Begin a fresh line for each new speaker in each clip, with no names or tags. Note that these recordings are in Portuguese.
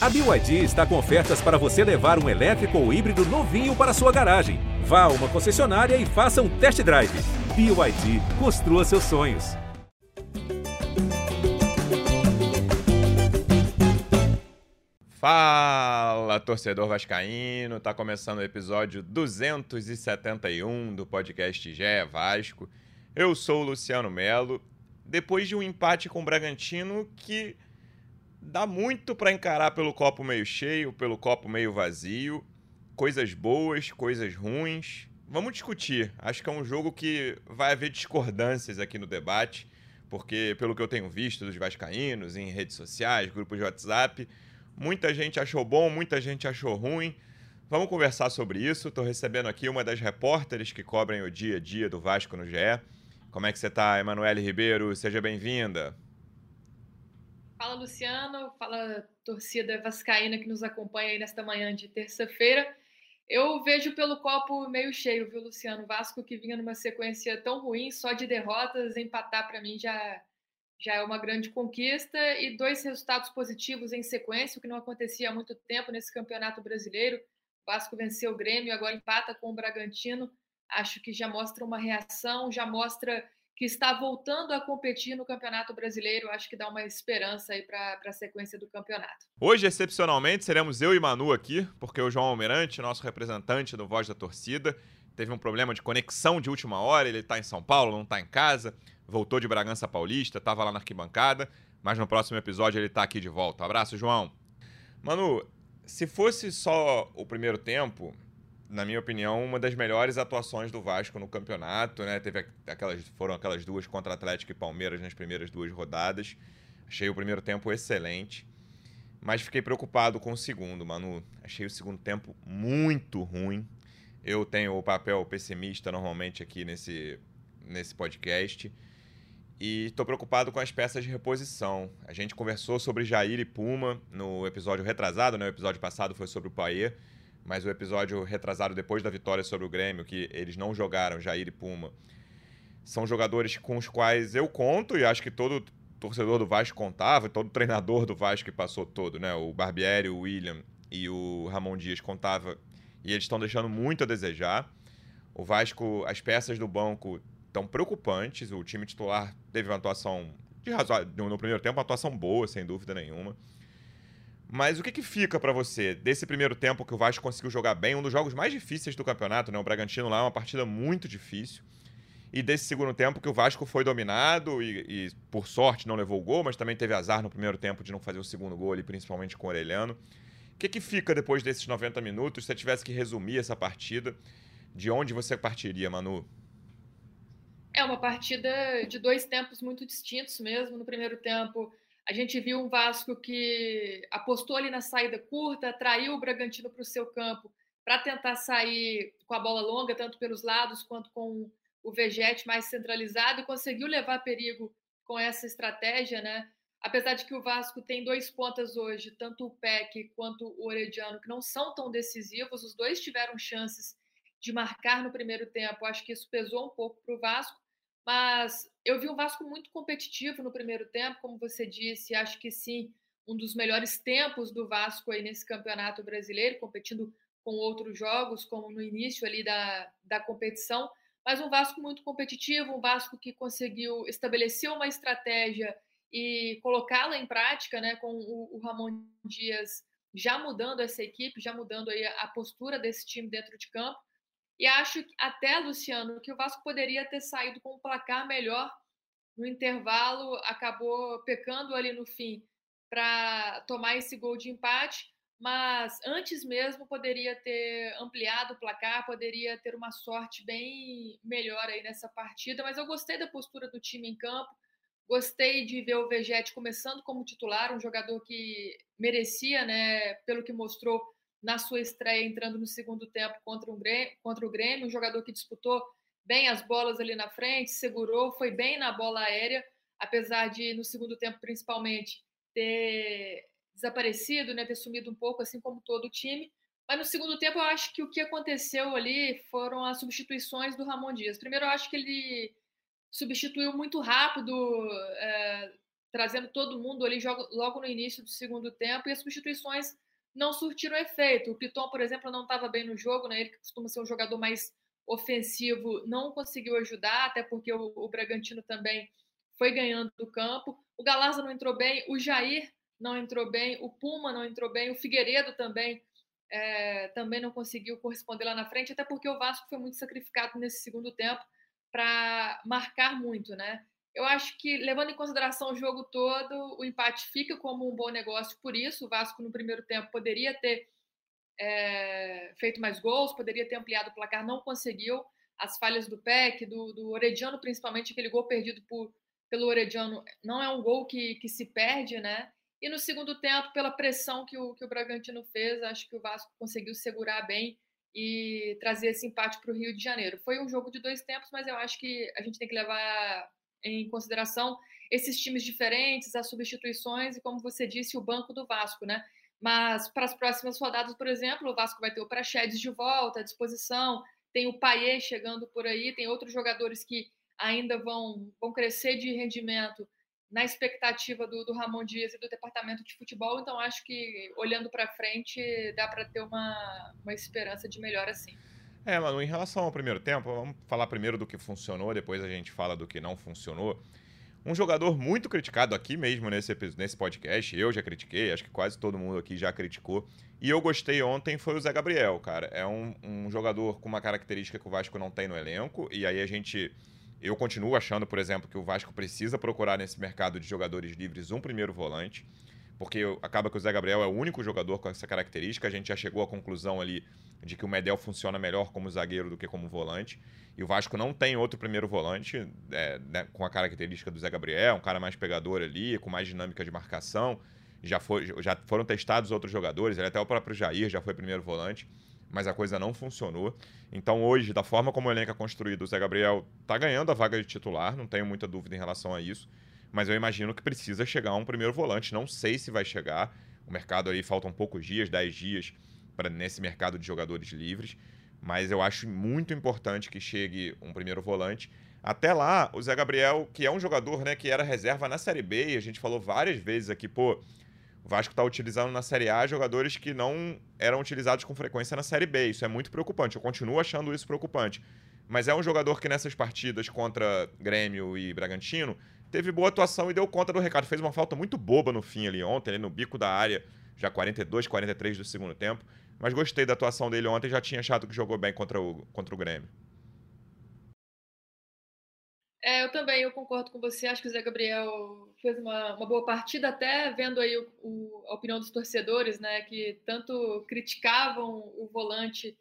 A BYD está com ofertas para você levar um elétrico ou híbrido novinho para sua garagem. Vá a uma concessionária e faça um test drive. BYD, construa seus sonhos.
Fala, torcedor vascaíno! Tá começando o episódio 271 do podcast Gé Vasco. Eu sou o Luciano Melo. Depois de um empate com o Bragantino que dá muito para encarar pelo copo meio cheio, pelo copo meio vazio, coisas boas, coisas ruins. Vamos discutir. Acho que é um jogo que vai haver discordâncias aqui no debate, porque pelo que eu tenho visto dos vascaínos em redes sociais, grupos de WhatsApp, muita gente achou bom, muita gente achou ruim. Vamos conversar sobre isso. Estou recebendo aqui uma das repórteres que cobrem o dia a dia do Vasco no GE. Como é que você está, Emanuele Ribeiro? Seja bem-vinda.
Fala, Luciano. Fala, torcida vascaína que nos acompanha aí nesta manhã de terça-feira. Eu vejo pelo copo meio cheio, viu, Luciano? Vasco que vinha numa sequência tão ruim, só de derrotas, empatar para mim já, já é uma grande conquista. E dois resultados positivos em sequência, o que não acontecia há muito tempo nesse campeonato brasileiro. O Vasco venceu o Grêmio, agora empata com o Bragantino. Acho que já mostra uma reação, já mostra que está voltando a competir no Campeonato Brasileiro. Acho que dá uma esperança aí para a sequência do campeonato.
Hoje, excepcionalmente, seremos eu e Manu aqui, porque o João Almirante, nosso representante do Voz da Torcida, teve um problema de conexão de última hora. Ele está em São Paulo, não está em casa, voltou de Bragança Paulista, estava lá na arquibancada, mas no próximo episódio ele está aqui de volta. Abraço, João. Manu, se fosse só o primeiro tempo, na minha opinião, uma das melhores atuações do Vasco no campeonato, né? Teve aquelas, foram aquelas duas contra Atlético e Palmeiras nas primeiras duas rodadas. Achei o primeiro tempo excelente, mas fiquei preocupado com o segundo, Manu. Achei o segundo tempo muito ruim. Eu tenho o papel pessimista normalmente aqui nesse, nesse podcast. E estou preocupado com as peças de reposição. A gente conversou sobre Jair e Puma no episódio retrasado, né? O episódio passado foi sobre o Paier mas o episódio retrasado depois da vitória sobre o Grêmio, que eles não jogaram, Jair e Puma, são jogadores com os quais eu conto e acho que todo torcedor do Vasco contava, todo treinador do Vasco que passou todo, né? O Barbieri, o William e o Ramon Dias contava e eles estão deixando muito a desejar. O Vasco, as peças do banco estão preocupantes. O time titular teve uma atuação de razoável, no primeiro tempo, uma atuação boa, sem dúvida nenhuma. Mas o que, que fica para você desse primeiro tempo que o Vasco conseguiu jogar bem, um dos jogos mais difíceis do campeonato, né? O Bragantino lá é uma partida muito difícil. E desse segundo tempo que o Vasco foi dominado e, e, por sorte não levou o gol, mas também teve azar no primeiro tempo de não fazer o segundo gol ali, principalmente com o Orelhano. O que, que fica depois desses 90 minutos? Se você tivesse que resumir essa partida, de onde você partiria, Manu?
É uma partida de dois tempos muito distintos mesmo. No primeiro tempo, a gente viu um Vasco que apostou ali na saída curta, atraiu o Bragantino para o seu campo para tentar sair com a bola longa, tanto pelos lados quanto com o Vegete mais centralizado, e conseguiu levar perigo com essa estratégia, né? Apesar de que o Vasco tem dois pontas hoje, tanto o Peck quanto o Orediano, que não são tão decisivos, os dois tiveram chances de marcar no primeiro tempo. Acho que isso pesou um pouco para o Vasco, mas eu vi um Vasco muito competitivo no primeiro tempo, como você disse, acho que sim, um dos melhores tempos do Vasco aí nesse campeonato brasileiro, competindo com outros jogos, como no início ali da, da competição, mas um Vasco muito competitivo, um Vasco que conseguiu estabelecer uma estratégia e colocá-la em prática, né, com o, o Ramon Dias já mudando essa equipe, já mudando aí a postura desse time dentro de campo. E acho até, Luciano, que o Vasco poderia ter saído com um placar melhor no intervalo, acabou pecando ali no fim para tomar esse gol de empate, mas antes mesmo poderia ter ampliado o placar, poderia ter uma sorte bem melhor aí nessa partida, mas eu gostei da postura do time em campo, gostei de ver o Vegete começando como titular, um jogador que merecia, né, pelo que mostrou na sua estreia entrando no segundo tempo contra, um Grêmio, contra o Grêmio, um jogador que disputou bem as bolas ali na frente, segurou, foi bem na bola aérea, apesar de no segundo tempo principalmente ter desaparecido, né, ter sumido um pouco, assim como todo o time. Mas no segundo tempo eu acho que o que aconteceu ali foram as substituições do Ramon Dias. Primeiro eu acho que ele substituiu muito rápido, é, trazendo todo mundo ali logo no início do segundo tempo, e as substituições não surtiram efeito. O Piton, por exemplo, não estava bem no jogo, né? ele que costuma ser um jogador mais ofensivo, não conseguiu ajudar, até porque o, o Bragantino também foi ganhando do campo. O Galaza não entrou bem, o Jair não entrou bem, o Puma não entrou bem, o Figueiredo também é, também não conseguiu corresponder lá na frente, até porque o Vasco foi muito sacrificado nesse segundo tempo para marcar muito, né? Eu acho que, levando em consideração o jogo todo, o empate fica como um bom negócio por isso. O Vasco, no primeiro tempo, poderia ter é, feito mais gols, poderia ter ampliado o placar, não conseguiu. As falhas do PEC, do, do Orediano, principalmente, aquele gol perdido por, pelo Orediano, não é um gol que, que se perde, né? E no segundo tempo, pela pressão que o, que o Bragantino fez, acho que o Vasco conseguiu segurar bem e trazer esse empate para o Rio de Janeiro. Foi um jogo de dois tempos, mas eu acho que a gente tem que levar em consideração esses times diferentes, as substituições e, como você disse, o banco do Vasco, né? Mas para as próximas rodadas, por exemplo, o Vasco vai ter o Praxedes de volta à disposição, tem o Paier chegando por aí, tem outros jogadores que ainda vão, vão crescer de rendimento na expectativa do, do, Ramon Dias e do departamento de futebol. Então, acho que olhando para frente, dá para ter uma, uma esperança de melhor assim.
É, Manu, em relação ao primeiro tempo, vamos falar primeiro do que funcionou, depois a gente fala do que não funcionou. Um jogador muito criticado aqui mesmo nesse, nesse podcast, eu já critiquei, acho que quase todo mundo aqui já criticou. E eu gostei ontem foi o Zé Gabriel, cara. É um, um jogador com uma característica que o Vasco não tem no elenco, e aí a gente eu continuo achando, por exemplo, que o Vasco precisa procurar nesse mercado de jogadores livres um primeiro volante, porque acaba que o Zé Gabriel é o único jogador com essa característica. A gente já chegou à conclusão ali de que o Medel funciona melhor como zagueiro do que como volante. E o Vasco não tem outro primeiro volante é, né, com a característica do Zé Gabriel, um cara mais pegador ali, com mais dinâmica de marcação. Já, foi, já foram testados outros jogadores, até o próprio Jair já foi primeiro volante mas a coisa não funcionou. Então, hoje, da forma como o elenco é construído, o Zé Gabriel está ganhando a vaga de titular, não tenho muita dúvida em relação a isso. Mas eu imagino que precisa chegar um primeiro volante. Não sei se vai chegar. O mercado aí faltam poucos dias, 10 dias, para nesse mercado de jogadores livres. Mas eu acho muito importante que chegue um primeiro volante. Até lá, o Zé Gabriel, que é um jogador né, que era reserva na Série B, e a gente falou várias vezes aqui, pô, o Vasco está utilizando na Série A jogadores que não eram utilizados com frequência na Série B. Isso é muito preocupante. Eu continuo achando isso preocupante. Mas é um jogador que nessas partidas contra Grêmio e Bragantino teve boa atuação e deu conta do recado. Fez uma falta muito boba no fim ali ontem, ali no bico da área, já 42, 43 do segundo tempo. Mas gostei da atuação dele ontem, já tinha achado que jogou bem contra o, contra o Grêmio.
É, eu também, eu concordo com você. Acho que o Zé Gabriel fez uma, uma boa partida, até vendo aí o, o, a opinião dos torcedores, né, que tanto criticavam o volante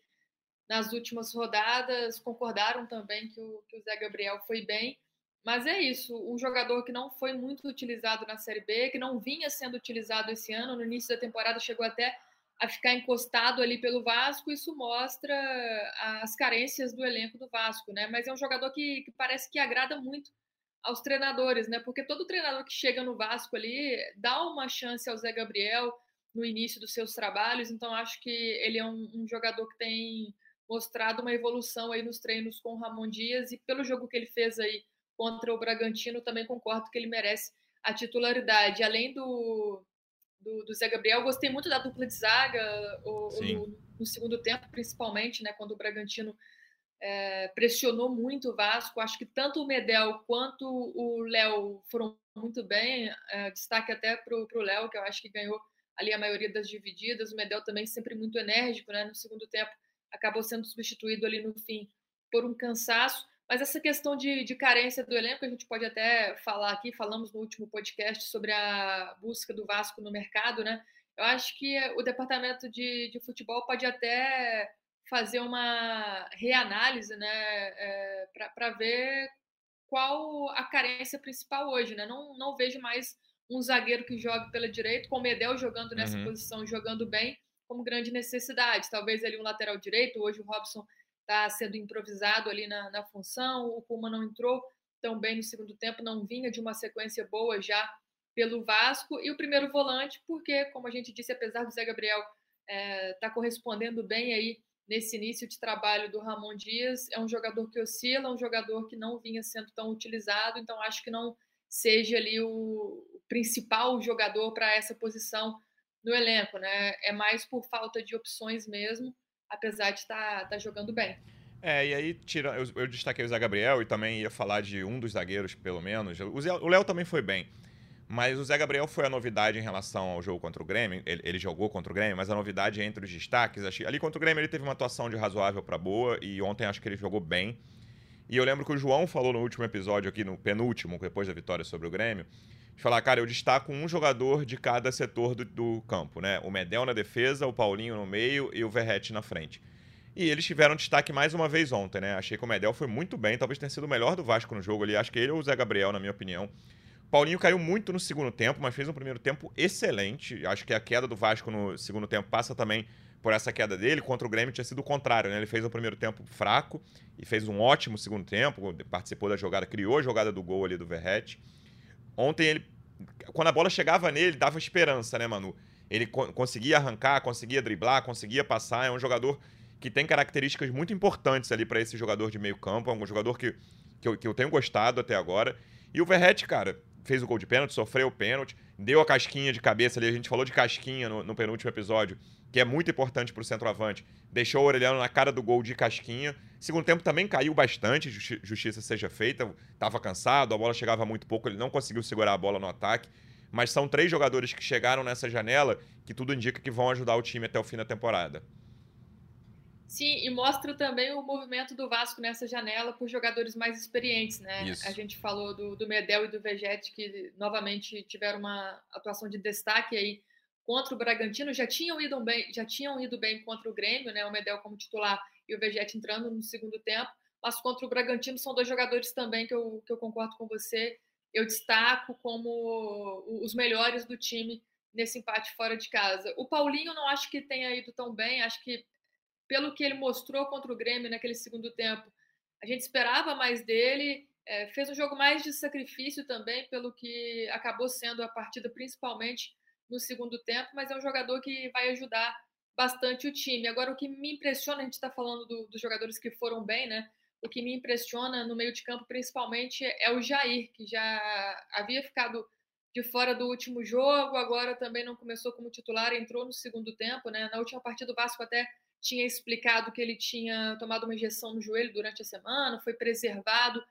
nas últimas rodadas, concordaram também que o, que o Zé Gabriel foi bem. Mas é isso, um jogador que não foi muito utilizado na Série B, que não vinha sendo utilizado esse ano, no início da temporada chegou até a ficar encostado ali pelo Vasco, isso mostra as carências do elenco do Vasco, né? Mas é um jogador que, que, parece que agrada muito aos treinadores, né? Porque todo treinador que chega no Vasco ali dá uma chance ao Zé Gabriel no início dos seus trabalhos, então acho que ele é um, um jogador que tem mostrado uma evolução aí nos treinos com o Ramon Dias e pelo jogo que ele fez aí contra o Bragantino, também concordo que ele merece a titularidade. Além do, do, do Zé Gabriel. Gostei muito da dupla de zaga o, no, no, segundo tempo, principalmente, né, quando o Bragantino é, pressionou muito o Vasco. Acho que tanto o Medel quanto o Léo foram muito bem. É, destaque até para o Léo, que eu acho que ganhou ali a maioria das divididas. O Medel também sempre muito enérgico, né? No segundo tempo acabou sendo substituído ali no fim por um cansaço. Mas essa questão de, de, carência do elenco, a gente pode até falar aqui, falamos no último podcast sobre a busca do Vasco no mercado, né? Eu acho que o departamento de, de futebol pode até fazer uma reanálise, né, é, para ver qual a carência principal hoje, né? Não, não vejo mais um zagueiro que jogue pela direita, com o Medel jogando nessa uhum. posição, jogando bem, como grande necessidade. Talvez ali um lateral direito, hoje o Robson está sendo improvisado ali na, na função. O Puma não entrou tão bem no segundo tempo, não vinha de uma sequência boa já pelo Vasco. E o primeiro volante, porque, como a gente disse, apesar do Zé Gabriel estar é, tá correspondendo bem aí nesse início de trabalho do Ramon Dias, é um jogador que oscila, um jogador que não vinha sendo tão utilizado, então acho que não seja ali o, principal jogador para essa posição no elenco, né? É mais por falta de opções mesmo, apesar de estar tá, tá jogando bem.
É, e aí tira, eu, eu, destaquei o Zé Gabriel e também ia falar de um dos zagueiros, pelo menos. O Léo também foi bem. Mas o Zé Gabriel foi a novidade em relação ao jogo contra o Grêmio. Ele, ele jogou contra o Grêmio, mas a novidade entre os destaques. Ali contra o Grêmio ele teve uma atuação de razoável para boa e ontem acho que ele jogou bem. E eu lembro que o João falou no último episódio aqui, no penúltimo, depois da vitória sobre o Grêmio, de falar, cara, eu destaco um jogador de cada setor do, do campo, né? O Medel na defesa, o Paulinho no meio e o Verrete na frente. E eles tiveram destaque mais uma vez ontem, né? Achei que o Medel foi muito bem, talvez tenha sido o melhor do Vasco no jogo ali. Acho que ele ou o Zé Gabriel, na minha opinião. Paulinho caiu muito no segundo tempo, mas fez um primeiro tempo excelente. Acho que a queda do Vasco no segundo tempo passa também por essa queda dele. Contra o Grêmio tinha sido o contrário, né? Ele fez um primeiro tempo fraco e fez um ótimo segundo tempo, participou da jogada, criou a jogada do gol ali do Verrete. Ontem ele, quando a bola chegava nele, dava esperança, né, Manu? Ele co conseguia arrancar, conseguia driblar, conseguia passar. É um jogador que tem características muito importantes ali para esse jogador de meio campo. É um jogador que, que eu, que eu tenho gostado até agora. E o Verrete, cara, fez o gol de pênalti, sofreu o pênalti, deu a casquinha de cabeça ali. A gente falou de casquinha no, no penúltimo episódio, que é muito importante para o centroavante. Deixou o Orelhano na cara do gol de casquinha. Segundo tempo também caiu bastante, justi justiça seja feita. Estava cansado, a bola chegava muito pouco, ele não conseguiu segurar a bola no ataque. Mas são três jogadores que chegaram nessa janela que tudo indica que vão ajudar o time até o fim da temporada.
Sim, e mostra também o movimento do Vasco nessa janela por jogadores mais experientes, né?
Isso.
A gente falou do, do Medel e do Vegete, que novamente tiveram uma atuação de destaque aí contra o Bragantino, já tinham ido bem, já tinham ido bem contra o Grêmio, né? O Medel como titular e o Vegete entrando no segundo tempo, mas contra o Bragantino são dois jogadores também que eu, que eu concordo com você. Eu destaco como os melhores do time nesse empate fora de casa. O Paulinho não acho que tenha ido tão bem, acho que pelo que ele mostrou contra o Grêmio naquele segundo tempo, a gente esperava mais dele. É, fez um jogo mais de sacrifício também, pelo que acabou sendo a partida, principalmente no segundo tempo, mas é um jogador que vai ajudar bastante o time. Agora, o que me impressiona, a gente está falando do, dos jogadores que foram bem, né? O que me impressiona no meio de campo, principalmente, é o Jair, que já havia ficado de fora do último jogo, agora também não começou como titular, entrou no segundo tempo, né? Na última partida, o Vasco até tinha explicado que ele tinha tomado uma injeção no joelho durante a semana, foi preservado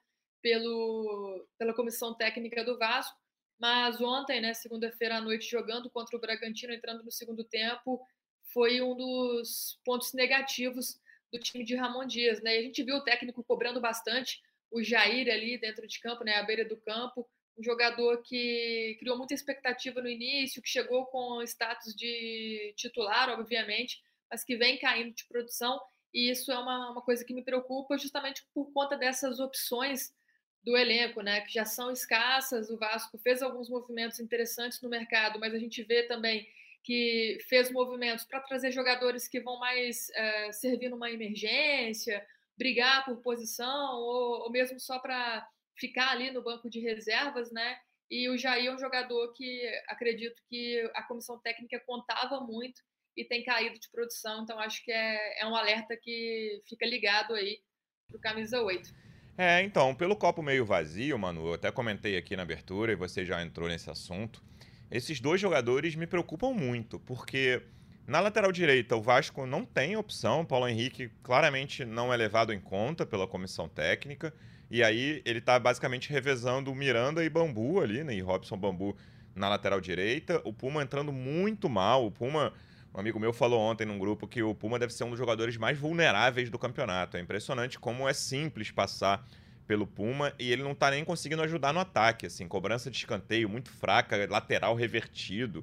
pelo, pela comissão técnica do Vasco. Mas ontem, né, segunda-feira à noite, jogando contra o Bragantino, entrando no segundo tempo, foi um dos pontos negativos do time de Ramon Dias. Né? E a gente viu o técnico cobrando bastante o Jair ali dentro de campo, né, à beira do campo, um jogador que criou muita expectativa no início, que chegou com status de titular, obviamente, mas que vem caindo de produção. E isso é uma, uma coisa que me preocupa justamente por conta dessas opções do elenco, né, que já são escassas. O Vasco fez alguns movimentos interessantes no mercado, mas a gente vê também que fez movimentos para trazer jogadores que vão mais é, servir numa emergência, brigar por posição, ou, ou mesmo só para ficar ali no banco de reservas, né? E o Jair é um jogador que acredito que a comissão técnica contava muito e tem caído de produção. Então, acho que é, é um alerta que fica ligado aí para o camisa 8.
É, então, pelo copo meio vazio, Manu, eu até comentei aqui na abertura e você já entrou nesse assunto. Esses dois jogadores me preocupam muito, porque na lateral direita o Vasco não tem opção, o Paulo Henrique claramente não é levado em conta pela comissão técnica, e aí ele está basicamente revezando Miranda e Bambu ali, né, e Robson Bambu na lateral direita, o Puma entrando muito mal, o Puma um amigo meu falou ontem num grupo que o Puma deve ser um dos jogadores mais vulneráveis do campeonato. É impressionante como é simples passar pelo Puma e ele não tá nem conseguindo ajudar no ataque, assim, cobrança de escanteio muito fraca, lateral revertido.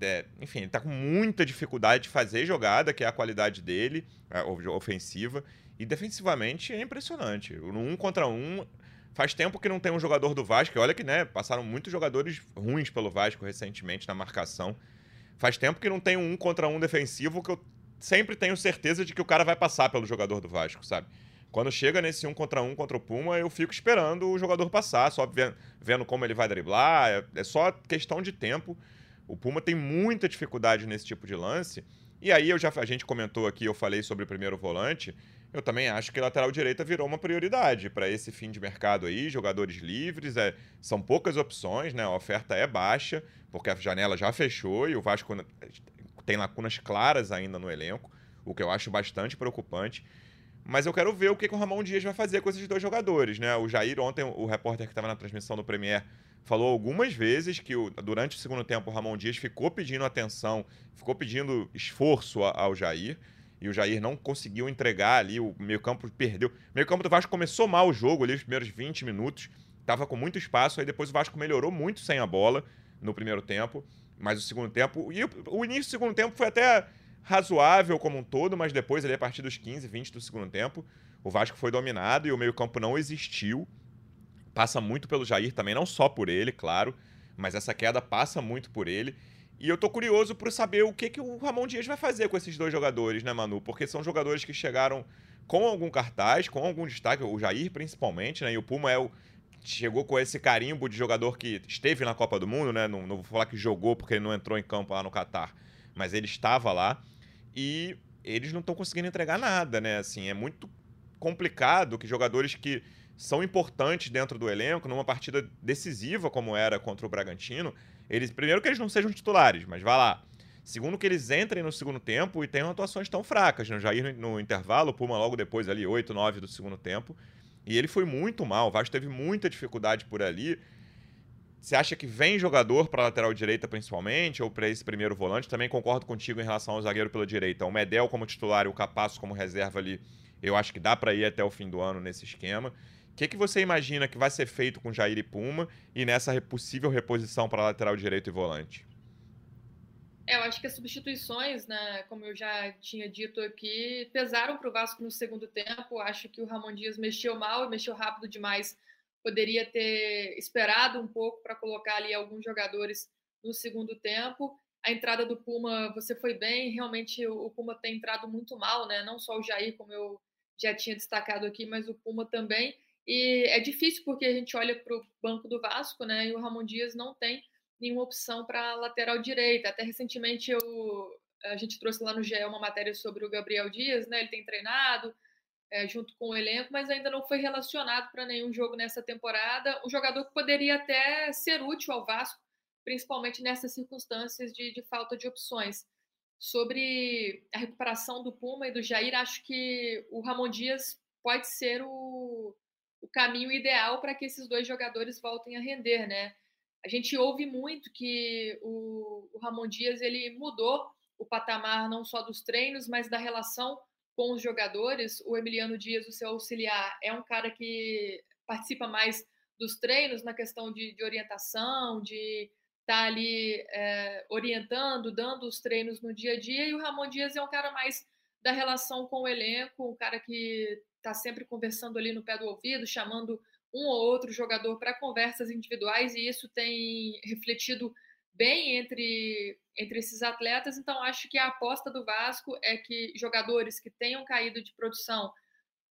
É, enfim, ele tá com muita dificuldade de fazer jogada, que é a qualidade dele, a ofensiva, e defensivamente é impressionante. No um contra um, faz tempo que não tem um jogador do Vasco, olha que, né, passaram muitos jogadores ruins pelo Vasco recentemente na marcação. Faz tempo que não tem um contra um defensivo que eu sempre tenho certeza de que o cara vai passar pelo jogador do Vasco, sabe? Quando chega nesse um contra um contra o Puma, eu fico esperando o jogador passar, só vendo, como ele vai driblar. É, é só questão de tempo. O Puma tem muita dificuldade nesse tipo de lance. E aí eu já a gente comentou aqui, eu falei sobre o primeiro volante. Eu também acho que lateral direita virou uma prioridade para esse fim de mercado aí, jogadores livres, é, são poucas opções, né? A oferta é baixa, porque a janela já fechou e o Vasco tem lacunas claras ainda no elenco, o que eu acho bastante preocupante. Mas eu quero ver o que, que o Ramon Dias vai fazer com esses dois jogadores, né? O Jair, ontem, o repórter que estava na transmissão do Premier, falou algumas vezes que o, durante o segundo tempo o Ramon Dias ficou pedindo atenção, ficou pedindo esforço ao Jair e o Jair não conseguiu entregar ali, o meio-campo perdeu. O meio-campo do Vasco começou mal o jogo ali, os primeiros 20 minutos, tava com muito espaço, aí depois o Vasco melhorou muito sem a bola no primeiro tempo, mas o segundo tempo. E o, o início do segundo tempo foi até razoável como um todo, mas depois, ali, a partir dos 15, 20 do segundo tempo, o Vasco foi dominado e o meio-campo não existiu. Passa muito pelo Jair também, não só por ele, claro, mas essa queda passa muito por ele. E eu tô curioso por saber o que, que o Ramon Dias vai fazer com esses dois jogadores, né, Manu? Porque são jogadores que chegaram com algum cartaz, com algum destaque, o Jair principalmente, né? E o Puma é o, chegou com esse carimbo de jogador que esteve na Copa do Mundo, né? Não, não vou falar que jogou porque ele não entrou em campo lá no Catar, mas ele estava lá e eles não estão conseguindo entregar nada, né? Assim, é muito complicado que jogadores que são importantes dentro do elenco, numa partida decisiva como era contra o Bragantino, eles, primeiro que eles não sejam titulares, mas vá lá. Segundo que eles entrem no segundo tempo e tenham atuações tão fracas. Né? Jair no, no intervalo, o Puma logo depois ali, 8, 9 do segundo tempo. E ele foi muito mal. O Vasco teve muita dificuldade por ali. Você acha que vem jogador para lateral direita principalmente, ou para esse primeiro volante? Também concordo contigo em relação ao zagueiro pela direita. O Medel como titular e o Capasso como reserva ali, eu acho que dá para ir até o fim do ano nesse esquema que, que você imagina que vai ser feito com Jair e Puma e nessa possível reposição para lateral direito e volante?
É, eu acho que as substituições, né, como eu já tinha dito aqui, pesaram para o Vasco no segundo tempo. Acho que o Ramon Dias mexeu mal e mexeu rápido demais. Poderia ter esperado um pouco para colocar ali alguns jogadores no segundo tempo. A entrada do Puma, você foi bem. Realmente o Puma tem entrado muito mal, né? Não só o Jair, como eu já tinha destacado aqui, mas o Puma também. E é difícil porque a gente olha para o banco do Vasco, né? E o Ramon Dias não tem nenhuma opção para lateral direita. Até recentemente eu, a gente trouxe lá no GE uma matéria sobre o Gabriel Dias, né? Ele tem treinado é, junto com o elenco, mas ainda não foi relacionado para nenhum jogo nessa temporada. Um jogador que poderia até ser útil ao Vasco, principalmente nessas circunstâncias de, de falta de opções. Sobre a recuperação do Puma e do Jair, acho que o Ramon Dias pode ser o o caminho ideal para que esses dois jogadores voltem a render, né? A gente ouve muito que o, o Ramon Dias ele mudou o patamar não só dos treinos, mas da relação com os jogadores. O Emiliano Dias, o seu auxiliar, é um cara que participa mais dos treinos na questão de, de orientação, de estar tá ali é, orientando, dando os treinos no dia a dia. E o Ramon Dias é um cara mais da relação com o elenco, um cara que está sempre conversando ali no pé do ouvido, chamando um ou outro jogador para conversas individuais, e isso tem refletido bem entre, entre esses atletas. Então, acho que a aposta do Vasco é que jogadores que tenham caído de produção,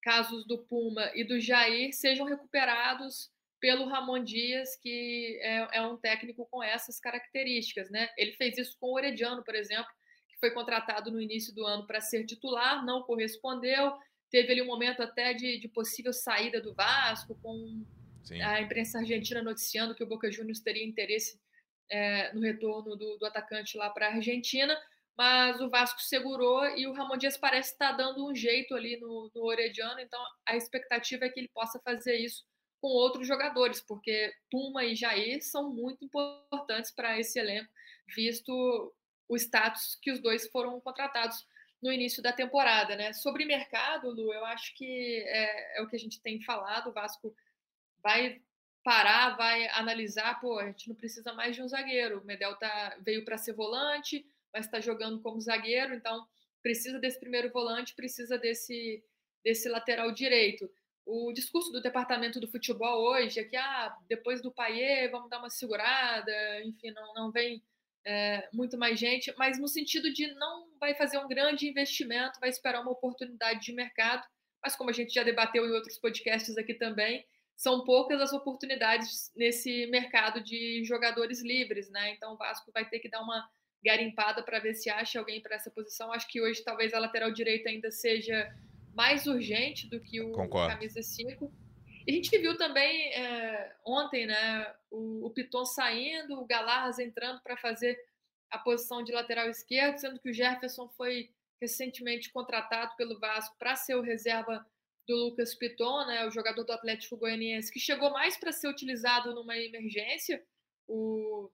casos do Puma e do Jair, sejam recuperados pelo Ramon Dias, que é, é um técnico com essas características. Né? Ele fez isso com o Orediano, por exemplo, que foi contratado no início do ano para ser titular, não correspondeu, Teve ali um momento até de, de possível saída do Vasco, com Sim. a imprensa argentina noticiando que o Boca Juniors teria interesse é, no retorno do, do atacante lá para a Argentina, mas o Vasco segurou e o Ramon Dias parece estar dando um jeito ali no, no Orediano, então a expectativa é que ele possa fazer isso com outros jogadores, porque Puma e Jair são muito importantes para esse elenco, visto o status que os dois foram contratados no início da temporada, né? Sobre mercado, Lu, eu acho que é, é, o que a gente tem falado. O Vasco vai parar, vai analisar. Pô, a gente não precisa mais de um zagueiro. O Medel tá, veio para ser volante, mas está jogando como zagueiro, então precisa desse primeiro volante, precisa desse, desse lateral direito. O discurso do departamento do futebol hoje é que ah, depois do Paier vamos dar uma segurada, enfim, não, não vem é, muito mais gente, mas no sentido de não vai fazer um grande investimento, vai esperar uma oportunidade de mercado, mas como a gente já debateu em outros podcasts aqui também, são poucas as oportunidades nesse mercado de jogadores livres, né? Então o Vasco vai ter que dar uma garimpada para ver se acha alguém para essa posição. Acho que hoje talvez a lateral direita ainda seja mais urgente do que o
Concordo.
camisa 5. E a gente viu também é, ontem, né, o, o Piton saindo, o Galarras entrando para fazer a posição de lateral esquerdo, sendo que o Jefferson foi recentemente contratado pelo Vasco para ser o reserva do Lucas Piton, né, o jogador do Atlético Goianiense, que chegou mais para ser utilizado numa emergência. O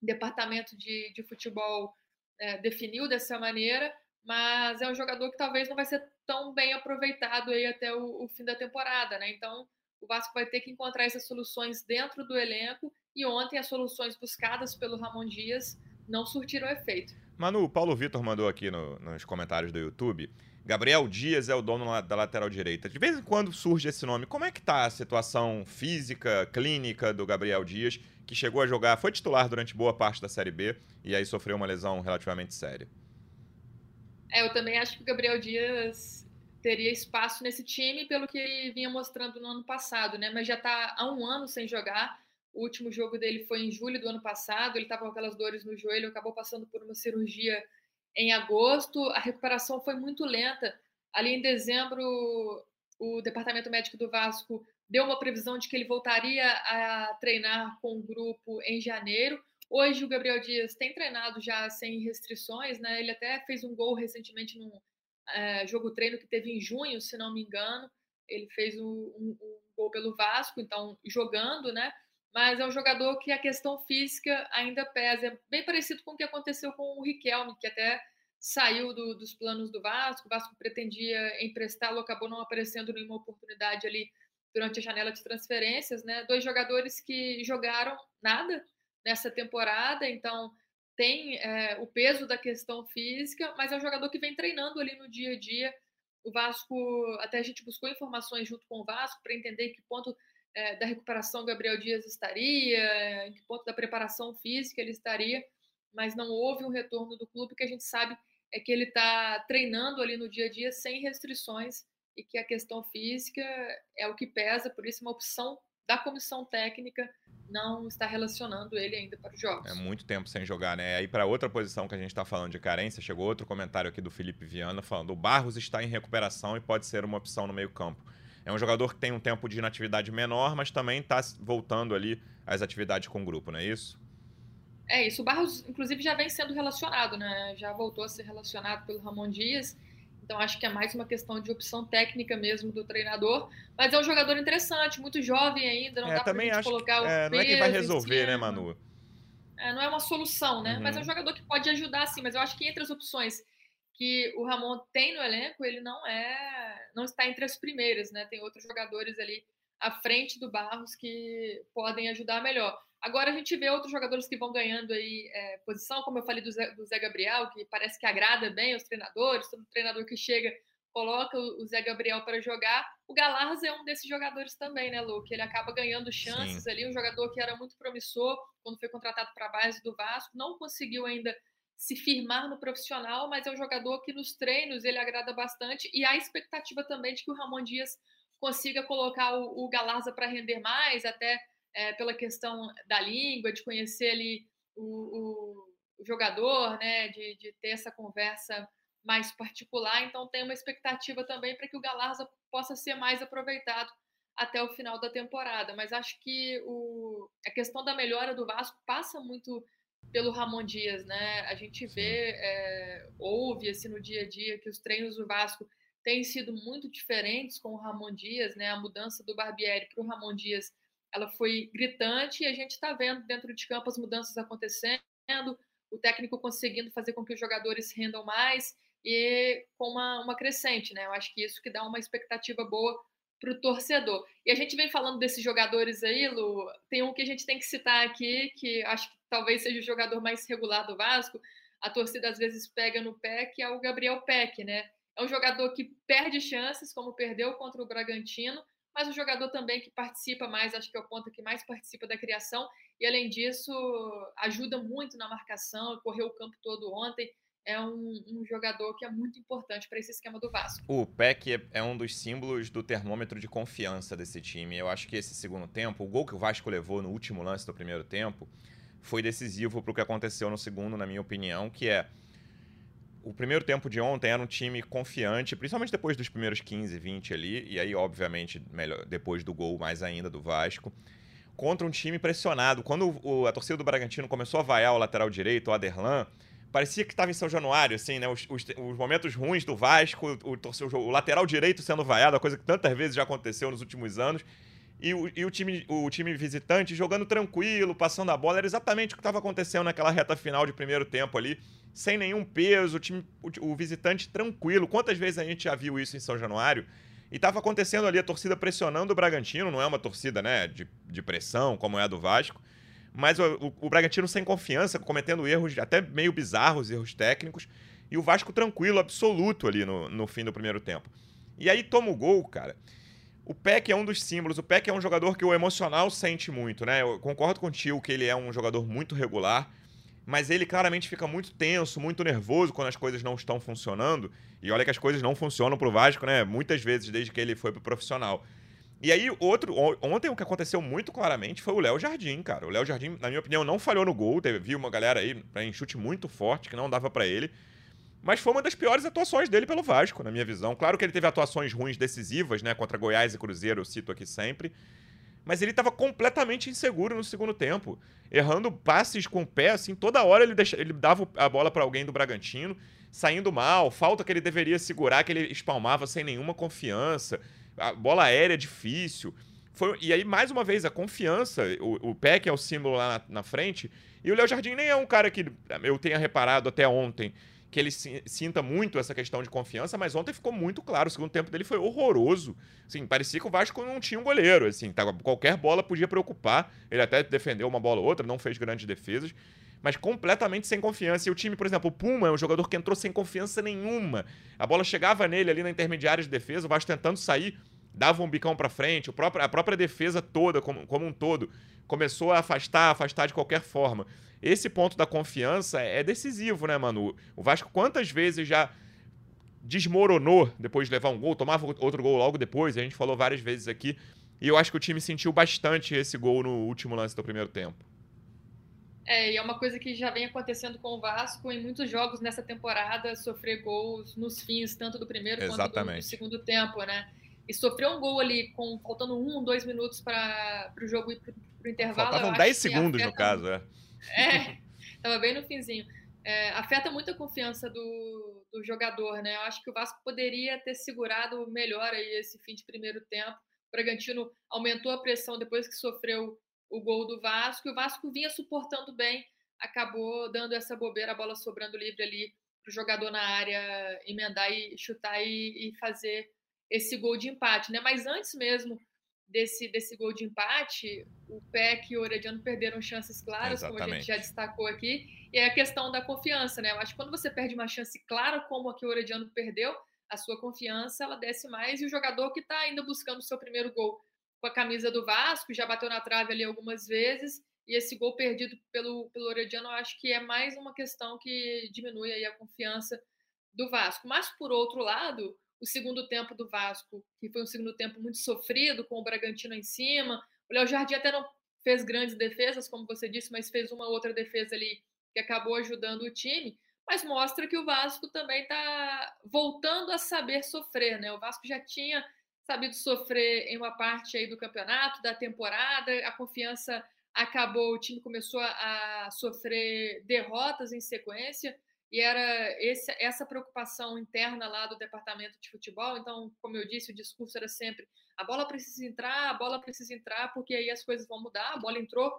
departamento de, de futebol é, definiu dessa maneira, mas é um jogador que talvez não vai ser tão bem aproveitado aí até o, o fim da temporada, né? Então o Vasco vai ter que encontrar essas soluções dentro do elenco e ontem as soluções buscadas pelo Ramon Dias não surtiram efeito.
Manu, o Paulo Vitor mandou aqui no, nos comentários do YouTube. Gabriel Dias é o dono da lateral direita. De vez em quando surge esse nome. Como é que tá a situação física, clínica do Gabriel Dias, que chegou a jogar, foi titular durante boa parte da Série B e aí sofreu uma lesão relativamente séria?
É, eu também acho que o Gabriel Dias teria espaço nesse time pelo que ele vinha mostrando no ano passado, né? Mas já está há um ano sem jogar. O último jogo dele foi em julho do ano passado. Ele estava com aquelas dores no joelho, acabou passando por uma cirurgia em agosto. A recuperação foi muito lenta. Ali em dezembro, o departamento médico do Vasco deu uma previsão de que ele voltaria a treinar com o grupo em janeiro. Hoje o Gabriel Dias tem treinado já sem restrições, né? Ele até fez um gol recentemente num é, jogo treino que teve em junho, se não me engano. Ele fez um, um, um, gol pelo Vasco, então jogando, né? Mas é um jogador que a questão física ainda pesa. É bem parecido com o que aconteceu com o Riquelme, que até saiu do, dos planos do Vasco. O Vasco pretendia emprestá-lo, acabou não aparecendo nenhuma oportunidade ali durante a janela de transferências, né? Dois jogadores que jogaram nada nessa temporada, então tem é, o peso da questão física, mas é um jogador que vem treinando ali no dia a dia. O Vasco, até a gente buscou informações junto com o Vasco para entender em que ponto é, da recuperação Gabriel Dias estaria, em que ponto da preparação física ele estaria, mas não houve um retorno do clube, que a gente sabe é que ele está treinando ali no dia a dia sem restrições e que a questão física é o que pesa, por isso uma opção da comissão técnica não está relacionando ele ainda para os jogos.
É muito tempo sem jogar, né? Aí para outra posição que a gente está falando de carência, chegou outro comentário aqui do Felipe Viana falando: o Barros está em recuperação e pode ser uma opção no meio-campo. É um jogador que tem um tempo de inatividade menor, mas também está voltando ali às atividades com o grupo, não é isso?
É isso. O Barros, inclusive, já vem sendo relacionado, né? Já voltou a ser relacionado pelo Ramon Dias. Então acho que é mais uma questão de opção técnica mesmo do treinador. Mas é um jogador interessante, muito jovem ainda, não é, dá pra gente colocar o
é, Não é que vai resolver, né, Manu?
É, não é uma solução, né? Uhum. Mas é um uhum. jogador que pode ajudar sim. Mas eu acho que entre as opções que o Ramon tem no elenco, ele não é, não está entre as primeiras, né? Tem outros jogadores ali à frente do Barros que podem ajudar melhor. Agora a gente vê outros jogadores que vão ganhando aí é, posição, como eu falei do Zé, do Zé, Gabriel, que parece que agrada bem os treinadores, todo treinador que chega coloca o, Zé Gabriel para jogar. O Galarza é um desses jogadores também, né, Lu? Que ele acaba ganhando chances Sim. ali, um jogador que era muito promissor quando foi contratado para a base do Vasco, não conseguiu ainda se firmar no profissional, mas é um jogador que nos treinos ele agrada bastante e há expectativa também de que o Ramon Dias consiga colocar o, o Galarza para render mais, até é, pela questão da língua, de conhecer ali o, o, o jogador, né, de, de, ter essa conversa mais particular. Então, tem uma expectativa também para que o Galarza possa ser mais aproveitado até o final da temporada. Mas acho que o, a questão da melhora do Vasco passa muito pelo Ramon Dias, né? A gente vê, é, ouve assim no dia a dia que os treinos do Vasco têm sido muito diferentes com o Ramon Dias, né? A mudança do Barbieri para o Ramon Dias ela foi gritante e a gente está vendo dentro de campo as mudanças acontecendo, o técnico conseguindo fazer com que os jogadores rendam mais e com uma, uma crescente, né? Eu acho que isso que dá uma expectativa boa para o torcedor. E a gente vem falando desses jogadores aí, Lu, tem um que a gente tem que citar aqui, que acho que talvez seja o jogador mais regular do Vasco, a torcida às vezes pega no pé, que é o Gabriel Peck, né? É um jogador que perde chances, como perdeu contra o Bragantino, mas o jogador também que participa mais, acho que é o ponto que mais participa da criação, e além disso, ajuda muito na marcação, correu o campo todo ontem. É um, um jogador que é muito importante para esse esquema do Vasco.
O Peck é, é um dos símbolos do termômetro de confiança desse time. Eu acho que esse segundo tempo, o gol que o Vasco levou no último lance do primeiro tempo, foi decisivo para o que aconteceu no segundo, na minha opinião, que é o primeiro tempo de ontem era um time confiante, principalmente depois dos primeiros 15, 20 ali, e aí, obviamente, melhor, depois do gol mais ainda do Vasco, contra um time pressionado. Quando o, a torcida do Bragantino começou a vaiar o lateral direito, o Aderlan, parecia que estava em São Januário, assim, né? Os, os, os momentos ruins do Vasco, o, o, o, lateral direito sendo vaiado, a coisa que tantas vezes já aconteceu nos últimos anos. E o, e o, time, o time visitante jogando tranquilo, passando a bola. Era exatamente o que estava acontecendo naquela reta final de primeiro tempo ali sem nenhum peso, o, time, o, o, visitante tranquilo. Quantas vezes a gente já viu isso em São Januário? E estava acontecendo ali a torcida pressionando o Bragantino, não é uma torcida né, de, de pressão como é a do Vasco, mas o, o, Bragantino sem confiança, cometendo erros até meio bizarros, erros técnicos, e o Vasco tranquilo, absoluto ali no, no fim do primeiro tempo. E aí toma o gol, cara. O Peck é um dos símbolos. O Peck é um jogador que o emocional sente muito, né? Eu concordo contigo que ele é um jogador muito regular mas ele claramente fica muito tenso, muito nervoso quando as coisas não estão funcionando. E olha que as coisas não funcionam pro Vasco, né? Muitas vezes desde que ele foi pro profissional. E aí, outro. Ontem o que aconteceu muito claramente foi o Léo Jardim, cara. O Léo Jardim, na minha opinião, não falhou no gol. Teve, vi uma galera aí em chute muito forte que não dava para ele. Mas foi uma das piores atuações dele pelo Vasco, na minha visão. Claro que ele teve atuações ruins decisivas, né? Contra Goiás e Cruzeiro, eu cito aqui sempre mas ele estava completamente inseguro no segundo tempo, errando passes com o pé, assim, toda hora ele, deixa, ele dava a bola para alguém do Bragantino, saindo mal, falta que ele deveria segurar, que ele espalmava sem nenhuma confiança, a bola aérea é difícil. Foi, e aí, mais uma vez, a confiança, o, o pé que é o símbolo lá na, na frente, e o Léo Jardim nem é um cara que eu tenha reparado até ontem, que ele sinta muito essa questão de confiança, mas ontem ficou muito claro. O segundo tempo dele foi horroroso. Assim, parecia que o Vasco não tinha um goleiro. Assim, tá, qualquer bola podia preocupar. Ele até defendeu uma bola ou outra, não fez grandes defesas, mas completamente sem confiança. E o time, por exemplo, o Puma é um jogador que entrou sem confiança nenhuma. A bola chegava nele ali na intermediária de defesa, o Vasco tentando sair, dava um bicão para frente. Próprio, a própria defesa toda, como, como um todo, começou a afastar, afastar de qualquer forma. Esse ponto da confiança é decisivo, né, Manu? O Vasco quantas vezes já desmoronou depois de levar um gol, tomava outro gol logo depois, a gente falou várias vezes aqui, e eu acho que o time sentiu bastante esse gol no último lance do primeiro tempo.
É, e é uma coisa que já vem acontecendo com o Vasco em muitos jogos nessa temporada, sofrer gols nos fins, tanto do primeiro Exatamente. quanto do, do segundo tempo, né? E sofreu um gol ali, com faltando um, dois minutos para o jogo ir para o intervalo.
Faltavam 10 segundos, no caso, é.
É, tava bem no finzinho. É, afeta muito a confiança do, do jogador, né? Eu acho que o Vasco poderia ter segurado melhor aí esse fim de primeiro tempo. O Bragantino aumentou a pressão depois que sofreu o gol do Vasco, e o Vasco vinha suportando bem, acabou dando essa bobeira, a bola sobrando livre ali para o jogador na área emendar e chutar e, e fazer esse gol de empate, né? Mas antes mesmo desse, desse gol de empate, o PEC e o Orediano perderam chances claras, Exatamente. como a gente já destacou aqui, e é a questão da confiança, né? Eu acho que quando você perde uma chance clara, como a que o Orediano perdeu, a sua confiança ela desce mais, e o jogador que está ainda buscando o seu primeiro gol com a camisa do Vasco, já bateu na trave ali algumas vezes, e esse gol perdido pelo, pelo Orediano, eu acho que é mais uma questão que diminui aí a confiança do Vasco. Mas, por outro lado, o segundo tempo do Vasco, que foi um segundo tempo muito sofrido, com o Bragantino em cima. O Léo Jardim até não fez grandes defesas, como você disse, mas fez uma outra defesa ali que acabou ajudando o time. Mas mostra que o Vasco também está voltando a saber sofrer, né? O Vasco já tinha sabido sofrer em uma parte aí do campeonato, da temporada, a confiança acabou, o time começou a sofrer derrotas em sequência e era esse, essa preocupação interna lá do departamento de futebol. Então, como eu disse, o discurso era sempre: a bola precisa entrar, a bola precisa entrar, porque aí as coisas vão mudar. A bola entrou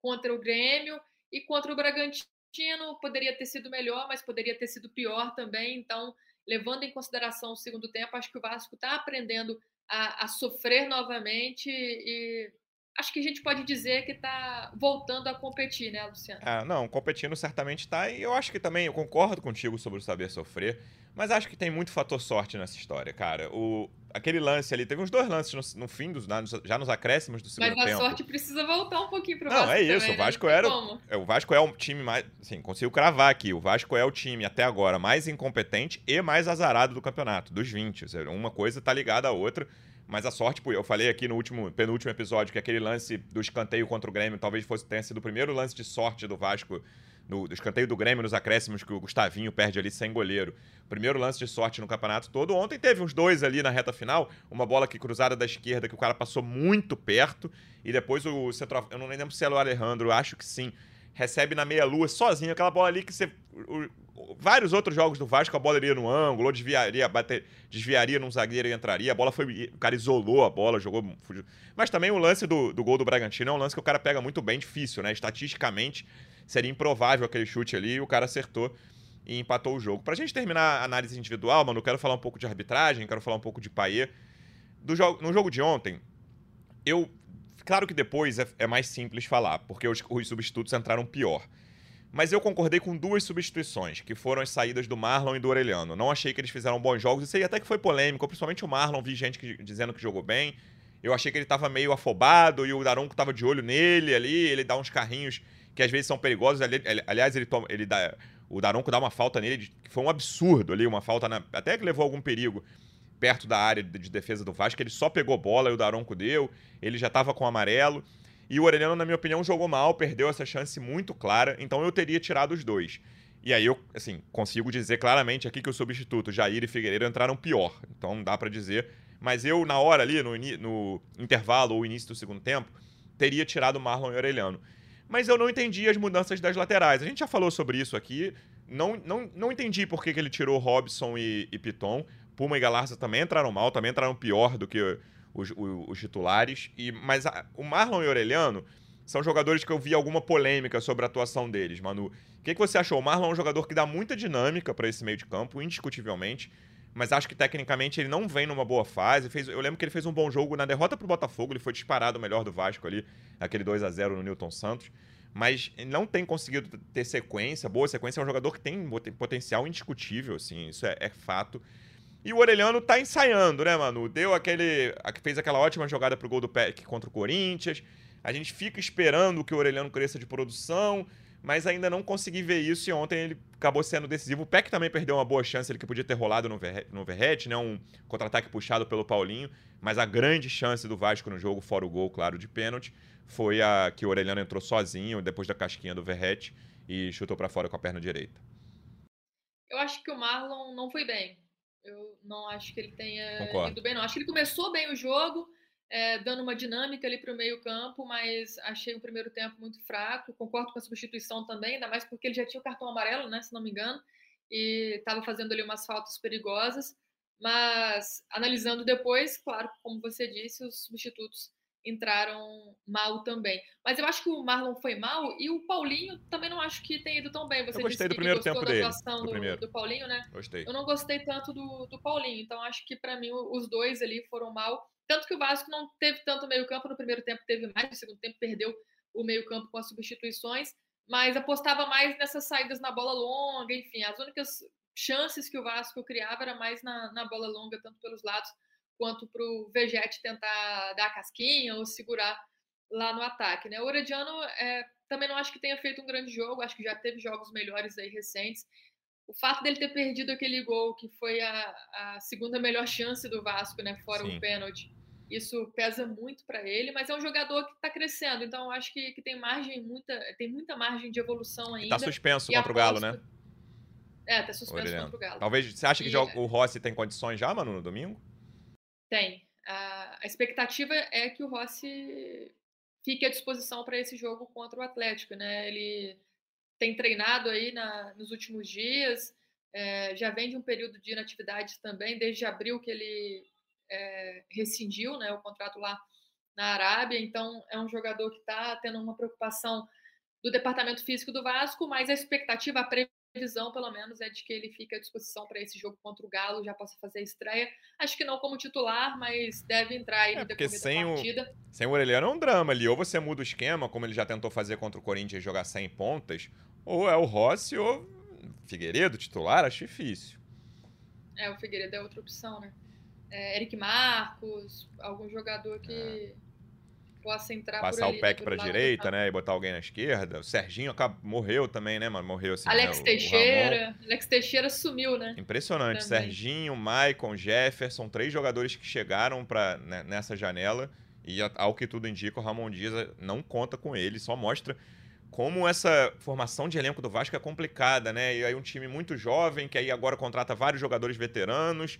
contra o Grêmio e contra o Bragantino. Poderia ter sido melhor, mas poderia ter sido pior também. Então, levando em consideração o segundo tempo, acho que o Vasco está aprendendo a, a sofrer novamente e acho que a gente pode dizer que está voltando a competir, né, Luciano?
Ah, não, competindo certamente está. E eu acho que também, eu concordo contigo sobre o saber sofrer, mas acho que tem muito fator sorte nessa história, cara. O, aquele lance ali, teve uns dois lances no, no fim, dos, já nos acréscimos do segundo tempo.
Mas a sorte precisa voltar um pouquinho pro
Não,
Vasco
é isso,
também,
o né? Vasco
né?
era... É, o Vasco é o time mais... Assim, consigo cravar aqui, o Vasco é o time, até agora, mais incompetente e mais azarado do campeonato, dos 20. Seja, uma coisa tá ligada à outra. Mas a sorte, eu falei aqui no último, penúltimo episódio que aquele lance do escanteio contra o Grêmio talvez fosse tenha sido o primeiro lance de sorte do Vasco no escanteio do Grêmio nos acréscimos que o Gustavinho perde ali sem goleiro. Primeiro lance de sorte no campeonato todo. Ontem teve uns dois ali na reta final, uma bola que cruzada da esquerda que o cara passou muito perto e depois o centro, eu não lembro se é o Alejandro, acho que sim, recebe na meia-lua sozinho, aquela bola ali que você. O, o, vários outros jogos do Vasco, a bola iria no ângulo, ou desviaria, bater, desviaria num zagueiro e entraria. A bola foi. O cara isolou a bola, jogou. Fugiu. Mas também o lance do, do gol do Bragantino é um lance que o cara pega muito bem, difícil, né? Estatisticamente, seria improvável aquele chute ali e o cara acertou e empatou o jogo. Pra gente terminar a análise individual, mano, eu quero falar um pouco de arbitragem, quero falar um pouco de Paier. Do jogo, no jogo de ontem, eu Claro que depois é, é mais simples falar, porque os, os, substitutos entraram pior. Mas eu concordei com duas substituições, que foram as saídas do Marlon e do Orelhano. Não achei que eles fizeram bons jogos, isso aí até que foi polêmico, principalmente o Marlon, vi gente que, dizendo que jogou bem. Eu achei que ele estava meio afobado e o Daronco estava de olho nele ali, ele dá uns carrinhos que às vezes são perigosos. Aliás, ele, toma, ele dá, o Daronco dá uma falta nele, que foi um absurdo ali, uma falta na, até que levou algum perigo perto da área de defesa do Vasco, ele só pegou bola e o Daronco deu, ele já estava com amarelo. E o Orelhano, na minha opinião, jogou mal, perdeu essa chance muito clara, então eu teria tirado os dois. E aí eu, assim, consigo dizer claramente aqui que os substitutos Jair e Figueiredo entraram pior. Então não dá para dizer. Mas eu, na hora ali, no, no intervalo ou início do segundo tempo, teria tirado Marlon e Orelhano. Mas eu não entendi as mudanças das laterais. A gente já falou sobre isso aqui. Não, não, não entendi por que, que ele tirou Robson e, e Piton. Puma e Galarza também entraram mal, também entraram pior do que os, os, os titulares. E, mas a, o Marlon e o Aureliano são jogadores que eu vi alguma polêmica sobre a atuação deles, Manu. O que, que você achou? O Marlon é um jogador que dá muita dinâmica para esse meio de campo, indiscutivelmente. Mas acho que tecnicamente ele não vem numa boa fase. Fez, eu lembro que ele fez um bom jogo na derrota pro Botafogo, ele foi disparado o melhor do Vasco ali, aquele 2 a 0 no Newton Santos. Mas não tem conseguido ter sequência, boa sequência. É um jogador que tem potencial indiscutível, assim, isso é, é fato. E o Orelhano tá ensaiando, né, Manu? Deu aquele. fez aquela ótima jogada pro gol do Peck contra o Corinthians. A gente fica esperando que o Orelhano cresça de produção, mas ainda não consegui ver isso e ontem ele acabou sendo decisivo. O Peck também perdeu uma boa chance, ele que podia ter rolado no, no Verrete, né? Um contra-ataque puxado pelo Paulinho, mas a grande chance do Vasco no jogo, fora o gol, claro, de pênalti, foi a que o Orelhano entrou sozinho depois da casquinha do Verrete e chutou para fora com a perna direita.
Eu acho que o Marlon não foi bem. Eu não acho que ele tenha Concordo. ido bem, não. Acho que ele começou bem o jogo, é, dando uma dinâmica ali para o meio-campo, mas achei o primeiro tempo muito fraco. Concordo com a substituição também, ainda mais porque ele já tinha o cartão amarelo, né, se não me engano, e estava fazendo ali umas faltas perigosas. Mas analisando depois, claro, como você disse, os substitutos entraram mal também. Mas eu acho que o Marlon foi mal e o Paulinho também não acho que tenha ido tão bem.
Você eu gostei do primeiro tempo dele.
Do, do, do, Paulinho, né?
Gostei.
Eu não gostei tanto do, do Paulinho, então acho que para mim os dois ali foram mal. Tanto que o Vasco não teve tanto meio-campo no primeiro tempo, teve mais, no segundo tempo perdeu o meio-campo com as substituições, mas apostava mais nessas saídas na bola longa, enfim, as únicas chances que o Vasco criava era mais na, na bola longa, tanto pelos lados quanto para o Vegete tentar dar a casquinha ou segurar lá no ataque. Né? O Orediano é, também não acho que tenha feito um grande jogo, acho que já teve jogos melhores aí recentes. O fato dele ter perdido aquele gol, que foi a, a segunda melhor chance do Vasco, né, fora Sim. o pênalti, isso pesa muito para ele, mas é um jogador que está crescendo, então acho que, que tem margem, muita, tem muita margem de evolução ainda.
Está suspenso contra o Galo, né?
É, tá suspenso contra o Galo.
Talvez, você acha que e, joga, o Rossi tem condições já, mano, no domingo?
Tem. A, expectativa é que o Rossi fique à disposição para esse jogo contra o Atlético, né? Ele tem treinado aí na, nos últimos dias, é, já vem de um período de inatividade também, desde abril que ele é, rescindiu né, o contrato lá na Arábia, então é um jogador que está tendo uma preocupação do departamento físico do Vasco, mas a expectativa, a previsão, pelo menos, é de que ele fique à disposição para esse jogo contra o Galo, já possa fazer a estreia. Acho que não como titular, mas deve entrar aí é, no
porque sem da partida. O, sem o é um drama ali. Ou você muda o esquema, como ele já tentou fazer contra o Corinthians, jogar sem pontas, ou é o Rossi ou Figueiredo titular, acho difícil.
É, o Figueiredo é outra opção, né? É, Eric Marcos, algum jogador que... É possa entrar
Passar
ali,
o PEC para direita, né? E botar alguém na esquerda. O Serginho acaba, morreu também, né, mano? Morreu assim.
Alex
né?
Teixeira. Alex Teixeira sumiu, né?
Impressionante. Também. Serginho, Maicon, Jefferson, três jogadores que chegaram para né, nessa janela. E ao que tudo indica, o Ramon Dias não conta com ele, só mostra como essa formação de elenco do Vasco é complicada, né? E aí um time muito jovem, que aí agora contrata vários jogadores veteranos.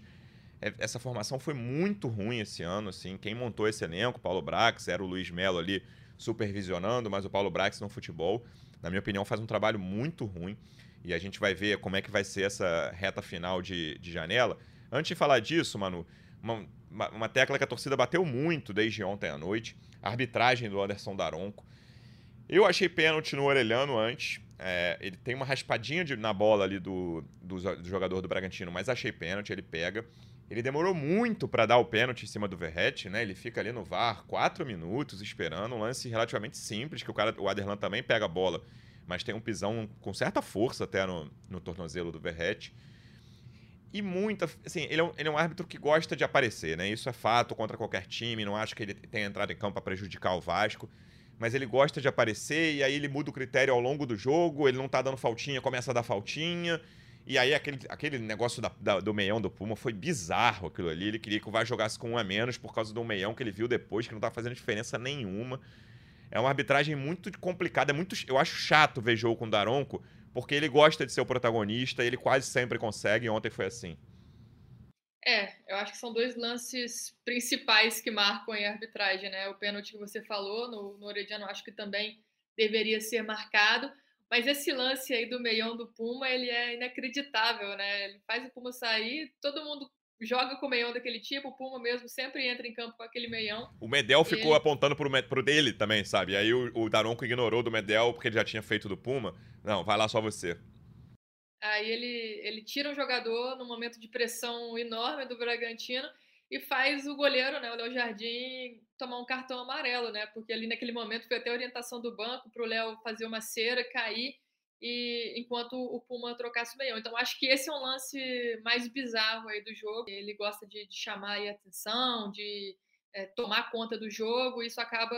É, essa formação foi muito ruim esse ano, assim. Quem montou esse elenco, Paulo Brax, era o Luiz Melo ali supervisionando, mas o Paulo Brax no futebol, na minha opinião, faz um trabalho muito ruim. E a gente vai ver como é que vai ser essa reta final de, de janela. Antes de falar disso, Manu, uma, uma tecla que a torcida bateu muito desde ontem à noite, a arbitragem do Anderson Daronco. Eu achei pênalti no Orelhano antes. É, ele tem uma raspadinha de, na bola ali do, do, do, jogador do Bragantino, mas achei pênalti, ele pega. Ele demorou muito para dar o pênalti em cima do Verrete, né? Ele fica ali no VAR quatro minutos esperando, um lance relativamente simples, que o cara, o Aderlan também pega a bola, mas tem um pisão com certa força até no, no tornozelo do Verrete. E muita. Assim, ele é, um, ele é um árbitro que gosta de aparecer, né? Isso é fato contra qualquer time. Não acho que ele tenha entrado em campo para prejudicar o Vasco mas ele gosta de aparecer e aí ele muda o critério ao longo do jogo, ele não tá dando faltinha, começa a dar faltinha. E aí aquele, aquele negócio da, da, do meião do Puma foi bizarro aquilo ali. Ele queria que o Vasco jogasse com um a menos por causa do meião que ele viu depois, que não tá fazendo diferença nenhuma. É uma arbitragem muito complicada, é muito, eu acho chato ver jogo com o Daronco, porque ele gosta de ser o protagonista ele quase sempre consegue, e ontem foi assim.
É, eu acho que são dois lances principais que marcam a arbitragem, né? O pênalti que você falou no, no Orediano, acho que também deveria ser marcado. Mas esse lance aí do meião do Puma, ele é inacreditável, né? Ele faz o Puma sair, todo mundo joga com o meião daquele tipo, o Puma mesmo sempre entra em campo com aquele meião.
O Medel ficou ele... apontando pro, pro dele também, sabe? Aí o, o Daronco ignorou do Medel porque ele já tinha feito do Puma. Não, vai lá só você.
Aí ele, ele tira um jogador no momento de pressão enorme do Bragantino e faz o goleiro, né, o Léo Jardim, tomar um cartão amarelo, né? Porque ali naquele momento foi até orientação do banco para o Léo fazer uma cera, cair e enquanto o Puma trocasse o meião. Então acho que esse é um lance mais bizarro aí do jogo. Ele gosta de, de chamar a atenção, de é, tomar conta do jogo. E isso acaba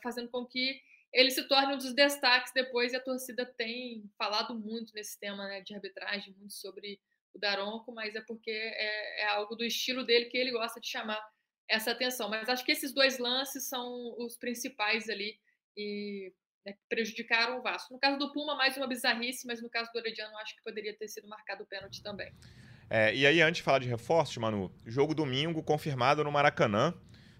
fazendo com que ele se torne um dos destaques depois, e a torcida tem falado muito nesse tema né, de arbitragem, muito sobre o Daronco, mas é porque é, é, algo do estilo dele que ele gosta de chamar essa atenção. Mas acho que esses dois lances são os principais ali e né, prejudicaram o Vasco. No caso do Puma, mais uma bizarrice, mas no caso do Orediano, acho que poderia ter sido marcado o pênalti também.
É, e aí, antes de falar de reforços, Manu, jogo domingo confirmado no Maracanã,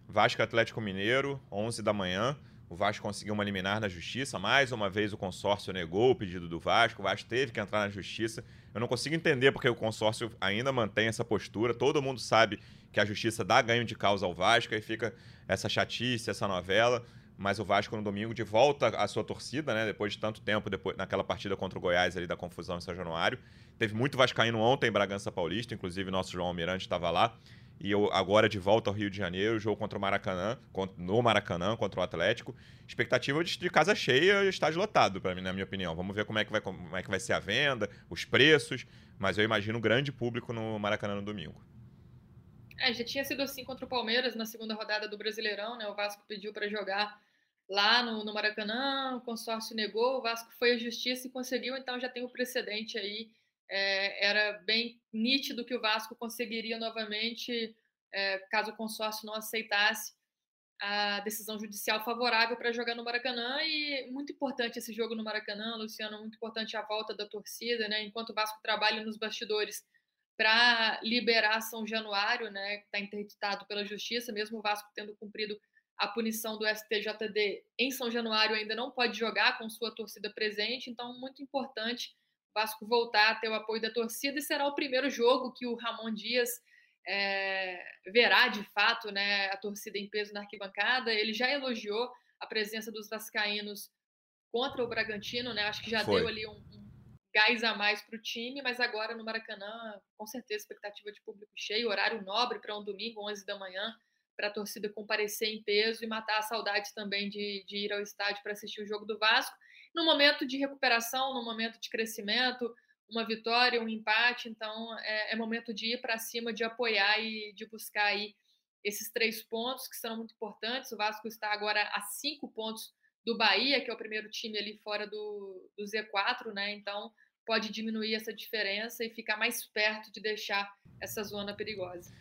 Vasco Atlético Mineiro, 11 da manhã. O Vasco conseguiu uma liminar na justiça. Mais uma vez o consórcio negou o pedido do Vasco. O Vasco teve que entrar na justiça. Eu não consigo entender porque o consórcio ainda mantém essa postura. Todo mundo sabe que a justiça dá ganho de causa ao Vasco e fica essa chatice, essa novela. Mas o Vasco no domingo de volta à sua torcida, né? Depois de tanto tempo, depois naquela partida contra o Goiás ali da confusão em São Januário. Teve muito Vascaíno ontem em Bragança Paulista, inclusive nosso João Almirante estava lá. E eu agora de volta ao Rio de Janeiro, jogo contra o Maracanã, no Maracanã, contra o Atlético. Expectativa de, casa cheia estádio lotado, para mim, na minha opinião. Vamos ver como é, que vai, como é que vai ser a venda, os preços, mas eu imagino um grande público no Maracanã no domingo.
É, já tinha sido assim contra o Palmeiras na segunda rodada do Brasileirão, né? O Vasco pediu para jogar lá no, no Maracanã, o consórcio negou, o Vasco foi à justiça e conseguiu, então já tem o precedente aí é, era bem nítido que o Vasco conseguiria novamente, é, caso o consórcio não aceitasse a decisão judicial favorável para jogar no Maracanã e muito importante esse jogo no Maracanã, Luciano, muito importante a volta da torcida, né? Enquanto o Vasco trabalha nos bastidores para liberar São Januário, né? Que está interditado pela Justiça, mesmo o Vasco tendo cumprido a punição do STJD em São Januário ainda não pode jogar com sua torcida presente, então muito importante Vasco voltar a ter o apoio da torcida e será o primeiro jogo que o Ramon Dias é, verá de fato né, a torcida em peso na arquibancada. Ele já elogiou a presença dos vascaínos contra o Bragantino, né? Acho que já Foi. deu ali um, um, gás a mais para o time, mas agora no Maracanã, com certeza, expectativa de público cheio, horário nobre para um domingo, 11 da manhã, para a torcida comparecer em peso e matar a saudade também de, de ir ao estádio para assistir o jogo do Vasco no momento de recuperação, no momento de crescimento, uma vitória, um empate, então é, é momento de ir para cima, de apoiar e de buscar aí esses três pontos que são muito importantes. O Vasco está agora a cinco pontos do Bahia, que é o primeiro time ali fora do, do Z4, né? Então pode diminuir essa diferença e ficar mais perto de deixar essa zona perigosa.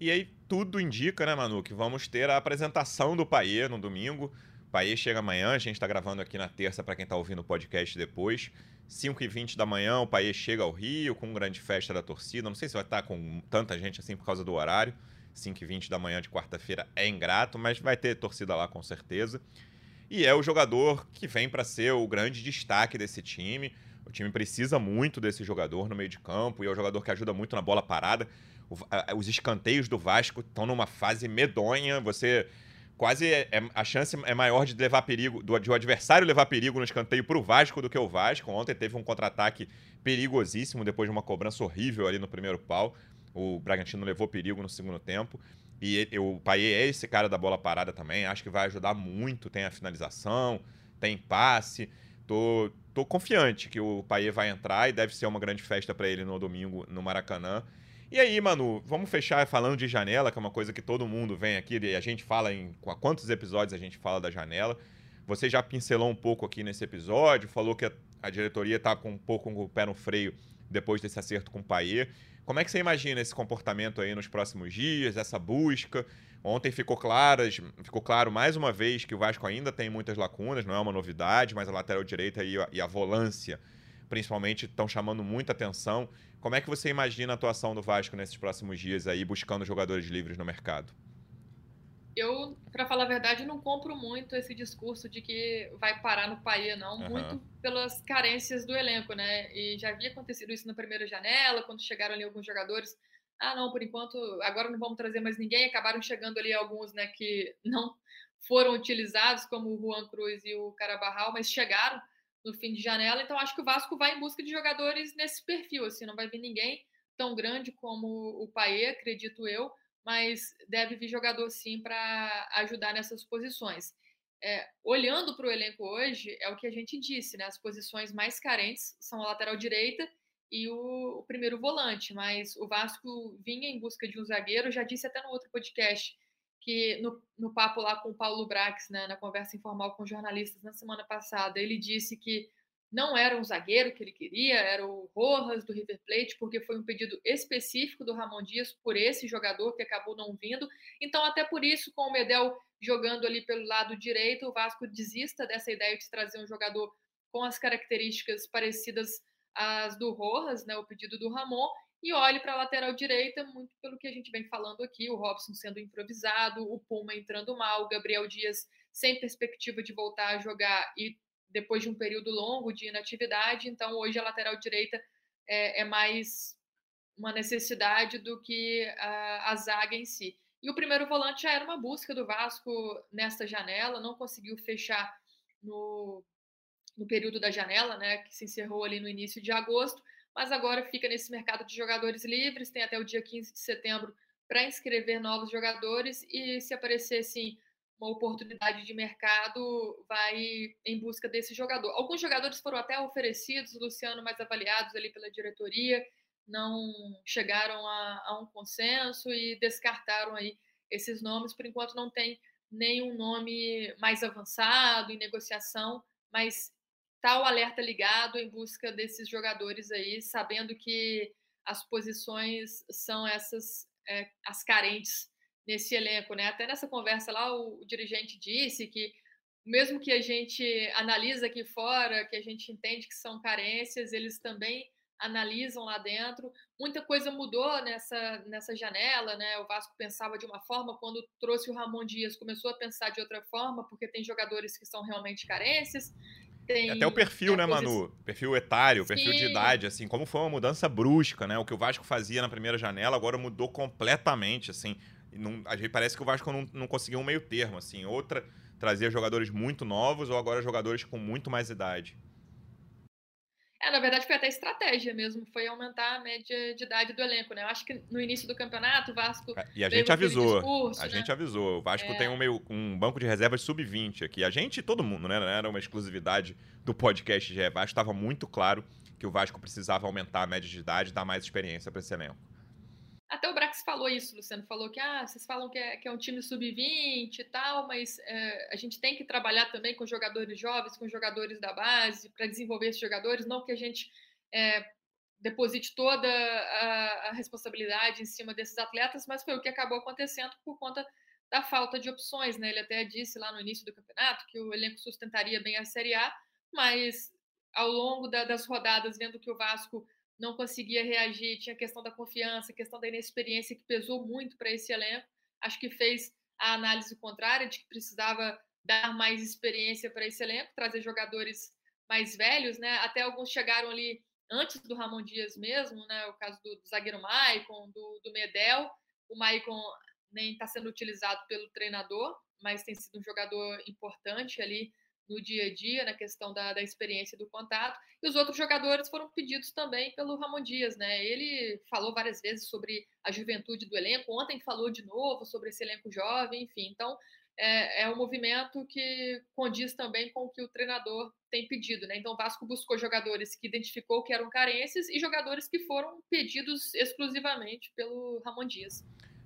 E aí tudo indica, né, Manu, que vamos ter a apresentação do Paê no domingo Paê chega amanhã, a gente está gravando aqui na terça para quem está ouvindo o podcast depois. 5h20 da manhã, o Paê chega ao Rio com grande festa da torcida. Não sei se vai estar tá com tanta gente assim por causa do horário. 5h20 da manhã de quarta-feira é ingrato, mas vai ter torcida lá com certeza. E é o jogador que vem para ser o grande destaque desse time. O time precisa muito desse jogador no meio de campo e é o jogador que ajuda muito na bola parada. O, a, os escanteios do Vasco estão numa fase medonha. Você quase é, é, a chance é maior de levar perigo, do, de o adversário levar perigo no escanteio para o Vasco do que o Vasco. Ontem teve um contra-ataque perigosíssimo depois de uma cobrança horrível ali no primeiro pau. O Bragantino levou perigo no segundo tempo. E o Paier é esse cara da bola parada também. Acho que vai ajudar muito. Tem a finalização, tem passe. Tô, tô confiante que o Paier vai entrar e deve ser uma grande festa para ele no domingo no Maracanã. E aí, Manu, vamos fechar falando de janela, que é uma coisa que todo mundo vem aqui e a gente fala em quantos episódios a gente fala da janela. Você já pincelou um pouco aqui nesse episódio, falou que a, diretoria está com um pouco com o pé no freio depois desse acerto com o Paier. Como é que você imagina esse comportamento aí nos próximos dias, essa busca? Ontem ficou, claras, ficou claro mais uma vez que o Vasco ainda tem muitas lacunas, não é uma novidade, mas a lateral direita e a, e a volância, principalmente, estão chamando muita atenção. Como é que você imagina a atuação do Vasco nesses próximos dias aí, buscando jogadores livres no mercado?
eu, para falar a verdade, não compro muito esse discurso de que vai parar no Paia, não, uhum. muito pelas carências do elenco, né? E já havia acontecido isso na primeira janela, quando chegaram ali alguns jogadores. Ah, não, por enquanto, agora não vamos trazer mais ninguém. Acabaram chegando ali alguns, né, que não foram utilizados, como o Juan Cruz e o Carabarral, mas chegaram no fim de janela. Então, acho que o Vasco vai em busca de jogadores nesse perfil, assim, não vai vir ninguém tão grande como o Paê, acredito eu mas deve vir jogador sim para ajudar nessas posições. É, olhando para o elenco hoje, é o que a gente disse, né? As posições mais carentes são a lateral direita e o, o, primeiro volante, mas o Vasco vinha em busca de um zagueiro, já disse até no outro podcast que no, no papo lá com o Paulo Brax, né, na conversa informal com jornalistas na semana passada, ele disse que não era um zagueiro que ele queria, era o Rojas do River Plate, porque foi um pedido específico do Ramon Dias por esse jogador que acabou não vindo. Então, até por isso, com o Medel jogando ali pelo lado direito, o Vasco desista dessa ideia de trazer um jogador com as características parecidas às do Rojas, né, o pedido do Ramon, e olhe para a lateral direita, muito pelo que a gente vem falando aqui, o Robson sendo improvisado, o Puma entrando mal, o Gabriel Dias sem perspectiva de voltar a jogar e depois de um período longo de inatividade. Então, hoje a lateral direita é, é mais uma necessidade do que a, a, zaga em si. E o primeiro volante já era uma busca do Vasco nesta janela, não conseguiu fechar no, no período da janela, né, que se encerrou ali no início de agosto, mas agora fica nesse mercado de jogadores livres, tem até o dia 15 de setembro para inscrever novos jogadores e se aparecer assim uma oportunidade de mercado, vai em busca desse jogador. Alguns jogadores foram até oferecidos, Luciano, mais avaliados ali pela diretoria, não chegaram a, a um consenso e descartaram aí esses nomes. Por enquanto, não tem nenhum nome mais avançado em negociação, mas está o alerta ligado em busca desses jogadores aí, sabendo que as posições são essas é, as carentes nesse elenco, né? Até nessa conversa lá, o, o dirigente disse que mesmo que a gente analisa aqui fora, que a gente entende que são carências, eles também analisam lá dentro. Muita coisa mudou nessa, nessa janela, né? O Vasco pensava de uma forma, quando trouxe o Ramon Dias, começou a pensar de outra forma, porque tem jogadores que são realmente carências. Tem,
Até o perfil, né, Manu? Perfil etário, perfil de idade, assim, como foi uma mudança brusca, né? O que o Vasco fazia na primeira janela agora mudou completamente, assim. Não, a gente parece que o Vasco não, não conseguiu um meio termo, assim. Outra trazia jogadores muito novos ou agora jogadores com muito mais idade.
É, na verdade foi até estratégia mesmo, foi aumentar a média de idade do elenco, né? Eu acho que no início do campeonato o Vasco.
É, e a gente avisou. Discurso, a né? gente avisou. O Vasco é. tem um, meio, um banco de reservas sub-20 aqui. A gente, todo mundo, né? Não era uma exclusividade do podcast de Vasco. Estava muito claro que o Vasco precisava aumentar a média de idade e dar mais experiência para esse elenco.
Até o Brax falou isso, Luciano. Falou que ah, vocês falam que é, que é um time sub-20 e tal, mas é, a gente tem que trabalhar também com jogadores jovens, com jogadores da base, para desenvolver esses jogadores. Não que a gente é, deposite toda a, a, responsabilidade em cima desses atletas, mas foi o que acabou acontecendo por conta da falta de opções, né? Ele até disse lá no início do campeonato que o elenco sustentaria bem a Série A, mas ao longo da, das rodadas, vendo que o Vasco não conseguia reagir, tinha a questão da confiança, a questão da inexperiência que pesou muito para esse elenco, acho que fez a análise contrária de que precisava dar mais experiência para esse elenco, trazer jogadores mais velhos, né? Até alguns chegaram ali antes do Ramon Dias mesmo, né? O caso do, do zagueiro Maicon, do, do Medel. O Maicon nem está sendo utilizado pelo treinador, mas tem sido um jogador importante ali no dia a dia, na questão da, da experiência do contato. E os outros jogadores foram pedidos também pelo Ramon Dias, né? Ele falou várias vezes sobre a juventude do elenco, ontem falou de novo sobre esse elenco jovem, enfim. Então, é, é um movimento que condiz também com o que o treinador tem pedido, né? Então, o Vasco buscou jogadores que identificou que eram carências e jogadores que foram pedidos exclusivamente pelo Ramon Dias.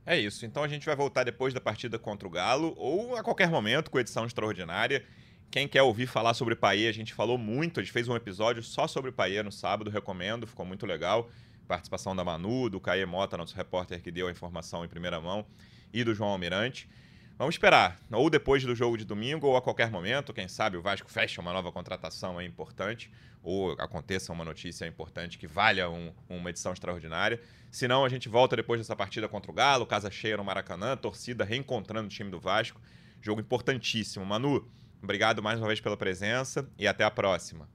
É isso. Então a gente vai voltar depois da partida contra o Galo ou a qualquer momento com edição extraordinária. Quem quer ouvir falar sobre Paê, a gente falou muito, a gente fez um episódio só sobre Paê no sábado, recomendo, ficou muito legal. Participação da Manu, do Caê Mota, nosso repórter que deu a informação em primeira mão, e do João Almirante. Vamos esperar, ou depois do jogo de domingo, ou a qualquer momento, quem sabe o Vasco fecha uma nova contratação é importante, ou aconteça uma notícia importante que valha um, uma edição extraordinária. Se não, a gente volta depois dessa partida contra o Galo, casa cheia no Maracanã, torcida reencontrando o time do Vasco. Jogo importantíssimo. Manu, obrigado mais uma vez pela presença e até a próxima.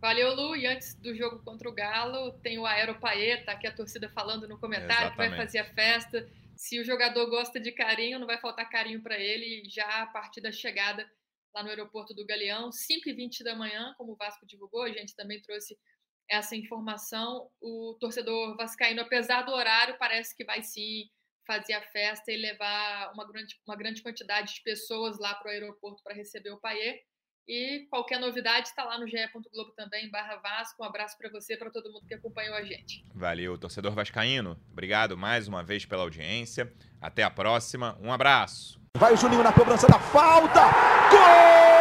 Valeu, Lu. E antes do jogo contra o Galo, tem o Aeropaeta, aqui a torcida falando no comentário, Exatamente. que vai fazer a festa se o jogador gosta de carinho, não vai faltar carinho para ele já a partir da chegada lá no aeroporto do Galeão, 5h20 da manhã, como o Vasco divulgou, a gente também trouxe essa informação. O torcedor vascaíno, apesar do horário, parece que vai sim fazer a festa e levar uma grande, uma grande quantidade de pessoas lá para o aeroporto para receber o Paier. E qualquer novidade está lá no ge.globo também, barra Vasco. Um abraço para você, para todo mundo que acompanhou a gente.
Valeu, torcedor vascaíno. Obrigado mais uma vez pela audiência. Até a próxima. Um abraço.
Vai o Juninho na cobrança da falta. Gol!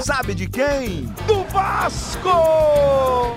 Sabe de quem? Do Vasco!